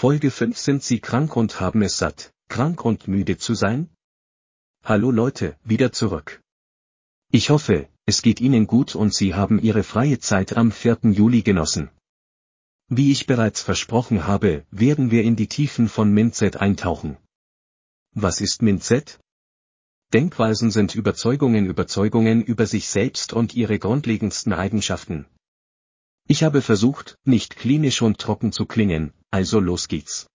Folge 5 Sind Sie krank und haben es satt, krank und müde zu sein? Hallo Leute, wieder zurück. Ich hoffe, es geht Ihnen gut und Sie haben Ihre freie Zeit am 4. Juli genossen. Wie ich bereits versprochen habe, werden wir in die Tiefen von Mindset eintauchen. Was ist Mindset? Denkweisen sind Überzeugungen Überzeugungen über sich selbst und ihre grundlegendsten Eigenschaften. Ich habe versucht, nicht klinisch und trocken zu klingen, also los geht's.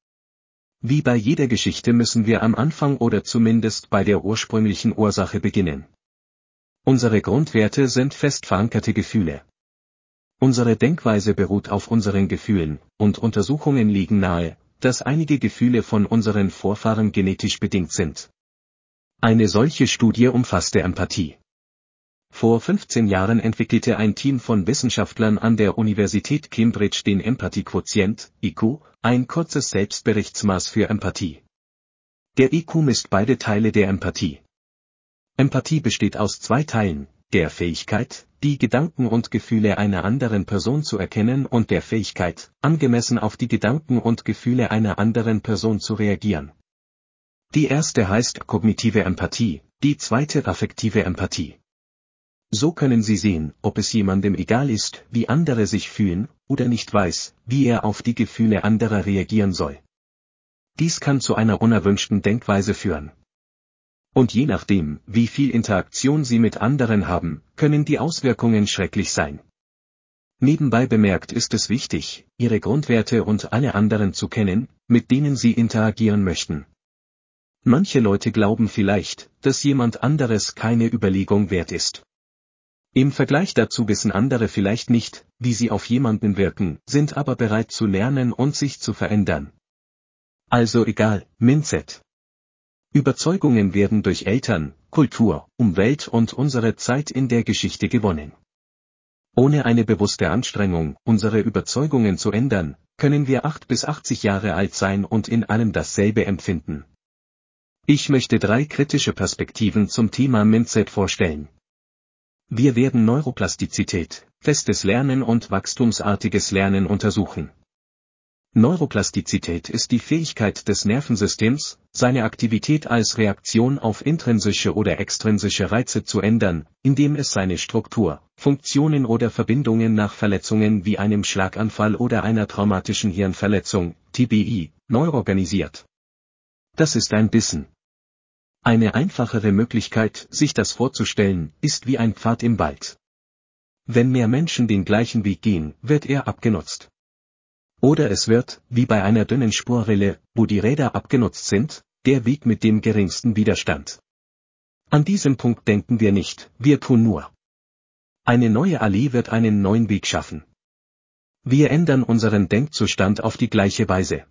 Wie bei jeder Geschichte müssen wir am Anfang oder zumindest bei der ursprünglichen Ursache beginnen. Unsere Grundwerte sind fest verankerte Gefühle. Unsere Denkweise beruht auf unseren Gefühlen, und Untersuchungen liegen nahe, dass einige Gefühle von unseren Vorfahren genetisch bedingt sind. Eine solche Studie umfasste Empathie. Vor 15 Jahren entwickelte ein Team von Wissenschaftlern an der Universität Cambridge den Empathiequotient, IQ, ein kurzes Selbstberichtsmaß für Empathie. Der IQ misst beide Teile der Empathie. Empathie besteht aus zwei Teilen, der Fähigkeit, die Gedanken und Gefühle einer anderen Person zu erkennen und der Fähigkeit, angemessen auf die Gedanken und Gefühle einer anderen Person zu reagieren. Die erste heißt kognitive Empathie, die zweite affektive Empathie. So können Sie sehen, ob es jemandem egal ist, wie andere sich fühlen, oder nicht weiß, wie er auf die Gefühle anderer reagieren soll. Dies kann zu einer unerwünschten Denkweise führen und je nachdem, wie viel Interaktion Sie mit anderen haben, können die Auswirkungen schrecklich sein. Nebenbei bemerkt ist es wichtig, Ihre Grundwerte und alle anderen zu kennen, mit denen Sie interagieren möchten. Manche Leute glauben vielleicht, dass jemand anderes keine Überlegung wert ist. Im Vergleich dazu wissen andere vielleicht nicht, wie sie auf jemanden wirken, sind aber bereit zu lernen und sich zu verändern. Also egal, Mindset. Überzeugungen werden durch Eltern, Kultur, Umwelt und unsere Zeit in der Geschichte gewonnen. Ohne eine bewusste Anstrengung, unsere Überzeugungen zu ändern, können wir 8 bis 80 Jahre alt sein und in allem dasselbe empfinden. Ich möchte drei kritische Perspektiven zum Thema Mindset vorstellen. Wir werden Neuroplastizität, festes Lernen und wachstumsartiges Lernen untersuchen. Neuroplastizität ist die Fähigkeit des Nervensystems, seine Aktivität als Reaktion auf intrinsische oder extrinsische Reize zu ändern, indem es seine Struktur, Funktionen oder Verbindungen nach Verletzungen wie einem Schlaganfall oder einer traumatischen Hirnverletzung, TBI, neu organisiert. Das ist ein Bissen. Eine einfachere Möglichkeit, sich das vorzustellen, ist wie ein Pfad im Wald. Wenn mehr Menschen den gleichen Weg gehen, wird er abgenutzt. Oder es wird, wie bei einer dünnen Spurrille, wo die Räder abgenutzt sind, der Weg mit dem geringsten Widerstand. An diesem Punkt denken wir nicht, wir tun nur. Eine neue Allee wird einen neuen Weg schaffen. Wir ändern unseren Denkzustand auf die gleiche Weise.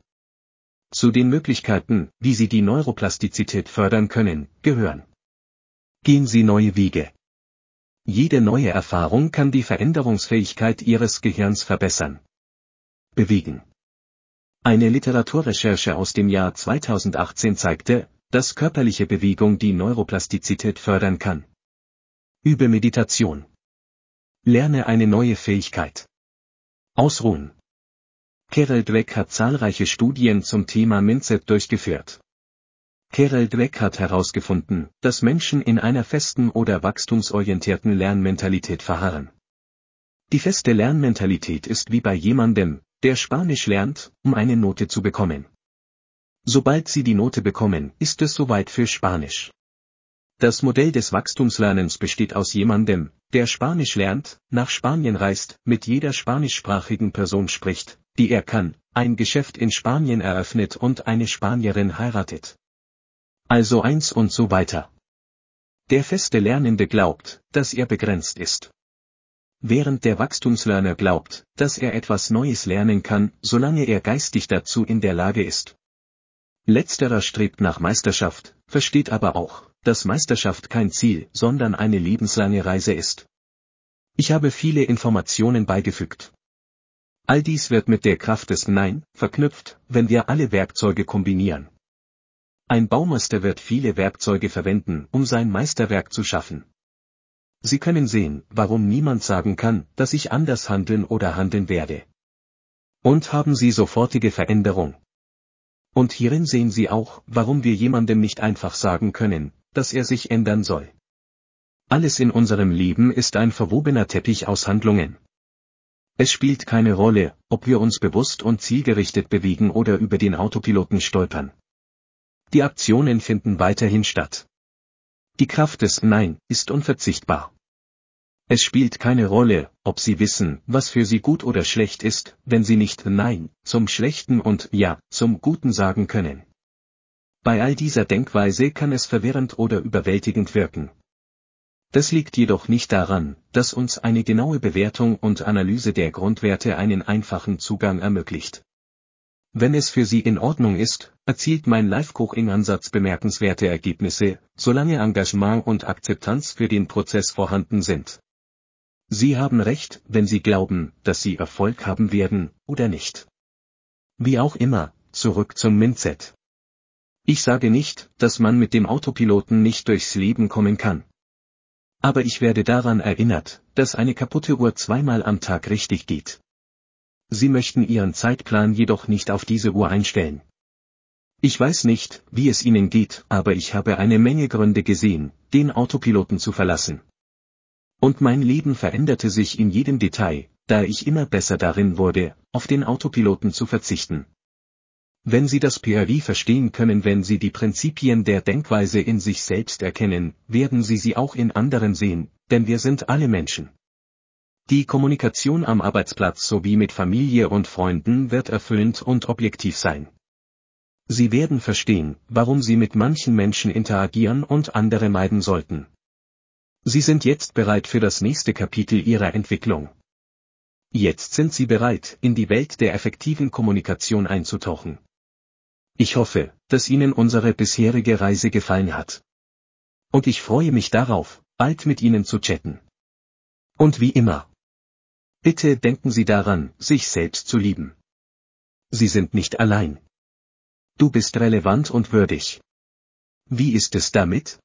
Zu den Möglichkeiten, wie Sie die Neuroplastizität fördern können, gehören. Gehen Sie neue Wege. Jede neue Erfahrung kann die Veränderungsfähigkeit Ihres Gehirns verbessern bewegen. Eine Literaturrecherche aus dem Jahr 2018 zeigte, dass körperliche Bewegung die Neuroplastizität fördern kann. Übe Meditation. Lerne eine neue Fähigkeit. Ausruhen. Carol Dweck hat zahlreiche Studien zum Thema Mindset durchgeführt. Carol Dweck hat herausgefunden, dass Menschen in einer festen oder wachstumsorientierten Lernmentalität verharren. Die feste Lernmentalität ist wie bei jemandem, der Spanisch lernt, um eine Note zu bekommen. Sobald Sie die Note bekommen, ist es soweit für Spanisch. Das Modell des Wachstumslernens besteht aus jemandem, der Spanisch lernt, nach Spanien reist, mit jeder spanischsprachigen Person spricht, die er kann, ein Geschäft in Spanien eröffnet und eine Spanierin heiratet. Also eins und so weiter. Der feste Lernende glaubt, dass er begrenzt ist während der Wachstumslerner glaubt, dass er etwas Neues lernen kann, solange er geistig dazu in der Lage ist. Letzterer strebt nach Meisterschaft, versteht aber auch, dass Meisterschaft kein Ziel, sondern eine lebenslange Reise ist. Ich habe viele Informationen beigefügt. All dies wird mit der Kraft des Nein verknüpft, wenn wir alle Werkzeuge kombinieren. Ein Baumeister wird viele Werkzeuge verwenden, um sein Meisterwerk zu schaffen. Sie können sehen, warum niemand sagen kann, dass ich anders handeln oder handeln werde. Und haben Sie sofortige Veränderung. Und hierin sehen Sie auch, warum wir jemandem nicht einfach sagen können, dass er sich ändern soll. Alles in unserem Leben ist ein verwobener Teppich aus Handlungen. Es spielt keine Rolle, ob wir uns bewusst und zielgerichtet bewegen oder über den Autopiloten stolpern. Die Aktionen finden weiterhin statt. Die Kraft des Nein ist unverzichtbar. Es spielt keine Rolle, ob Sie wissen, was für Sie gut oder schlecht ist, wenn Sie nicht Nein zum Schlechten und Ja zum Guten sagen können. Bei all dieser Denkweise kann es verwirrend oder überwältigend wirken. Das liegt jedoch nicht daran, dass uns eine genaue Bewertung und Analyse der Grundwerte einen einfachen Zugang ermöglicht. Wenn es für Sie in Ordnung ist, erzielt mein Live-Coaching-Ansatz bemerkenswerte Ergebnisse, solange Engagement und Akzeptanz für den Prozess vorhanden sind. Sie haben recht, wenn Sie glauben, dass Sie Erfolg haben werden, oder nicht. Wie auch immer, zurück zum Mindset. Ich sage nicht, dass man mit dem Autopiloten nicht durchs Leben kommen kann. Aber ich werde daran erinnert, dass eine kaputte Uhr zweimal am Tag richtig geht. Sie möchten Ihren Zeitplan jedoch nicht auf diese Uhr einstellen. Ich weiß nicht, wie es Ihnen geht, aber ich habe eine Menge Gründe gesehen, den Autopiloten zu verlassen. Und mein Leben veränderte sich in jedem Detail, da ich immer besser darin wurde, auf den Autopiloten zu verzichten. Wenn Sie das PRI verstehen können, wenn Sie die Prinzipien der Denkweise in sich selbst erkennen, werden Sie sie auch in anderen sehen, denn wir sind alle Menschen. Die Kommunikation am Arbeitsplatz sowie mit Familie und Freunden wird erfüllend und objektiv sein. Sie werden verstehen, warum Sie mit manchen Menschen interagieren und andere meiden sollten. Sie sind jetzt bereit für das nächste Kapitel Ihrer Entwicklung. Jetzt sind Sie bereit, in die Welt der effektiven Kommunikation einzutauchen. Ich hoffe, dass Ihnen unsere bisherige Reise gefallen hat. Und ich freue mich darauf, bald mit Ihnen zu chatten. Und wie immer. Bitte denken Sie daran, sich selbst zu lieben. Sie sind nicht allein. Du bist relevant und würdig. Wie ist es damit?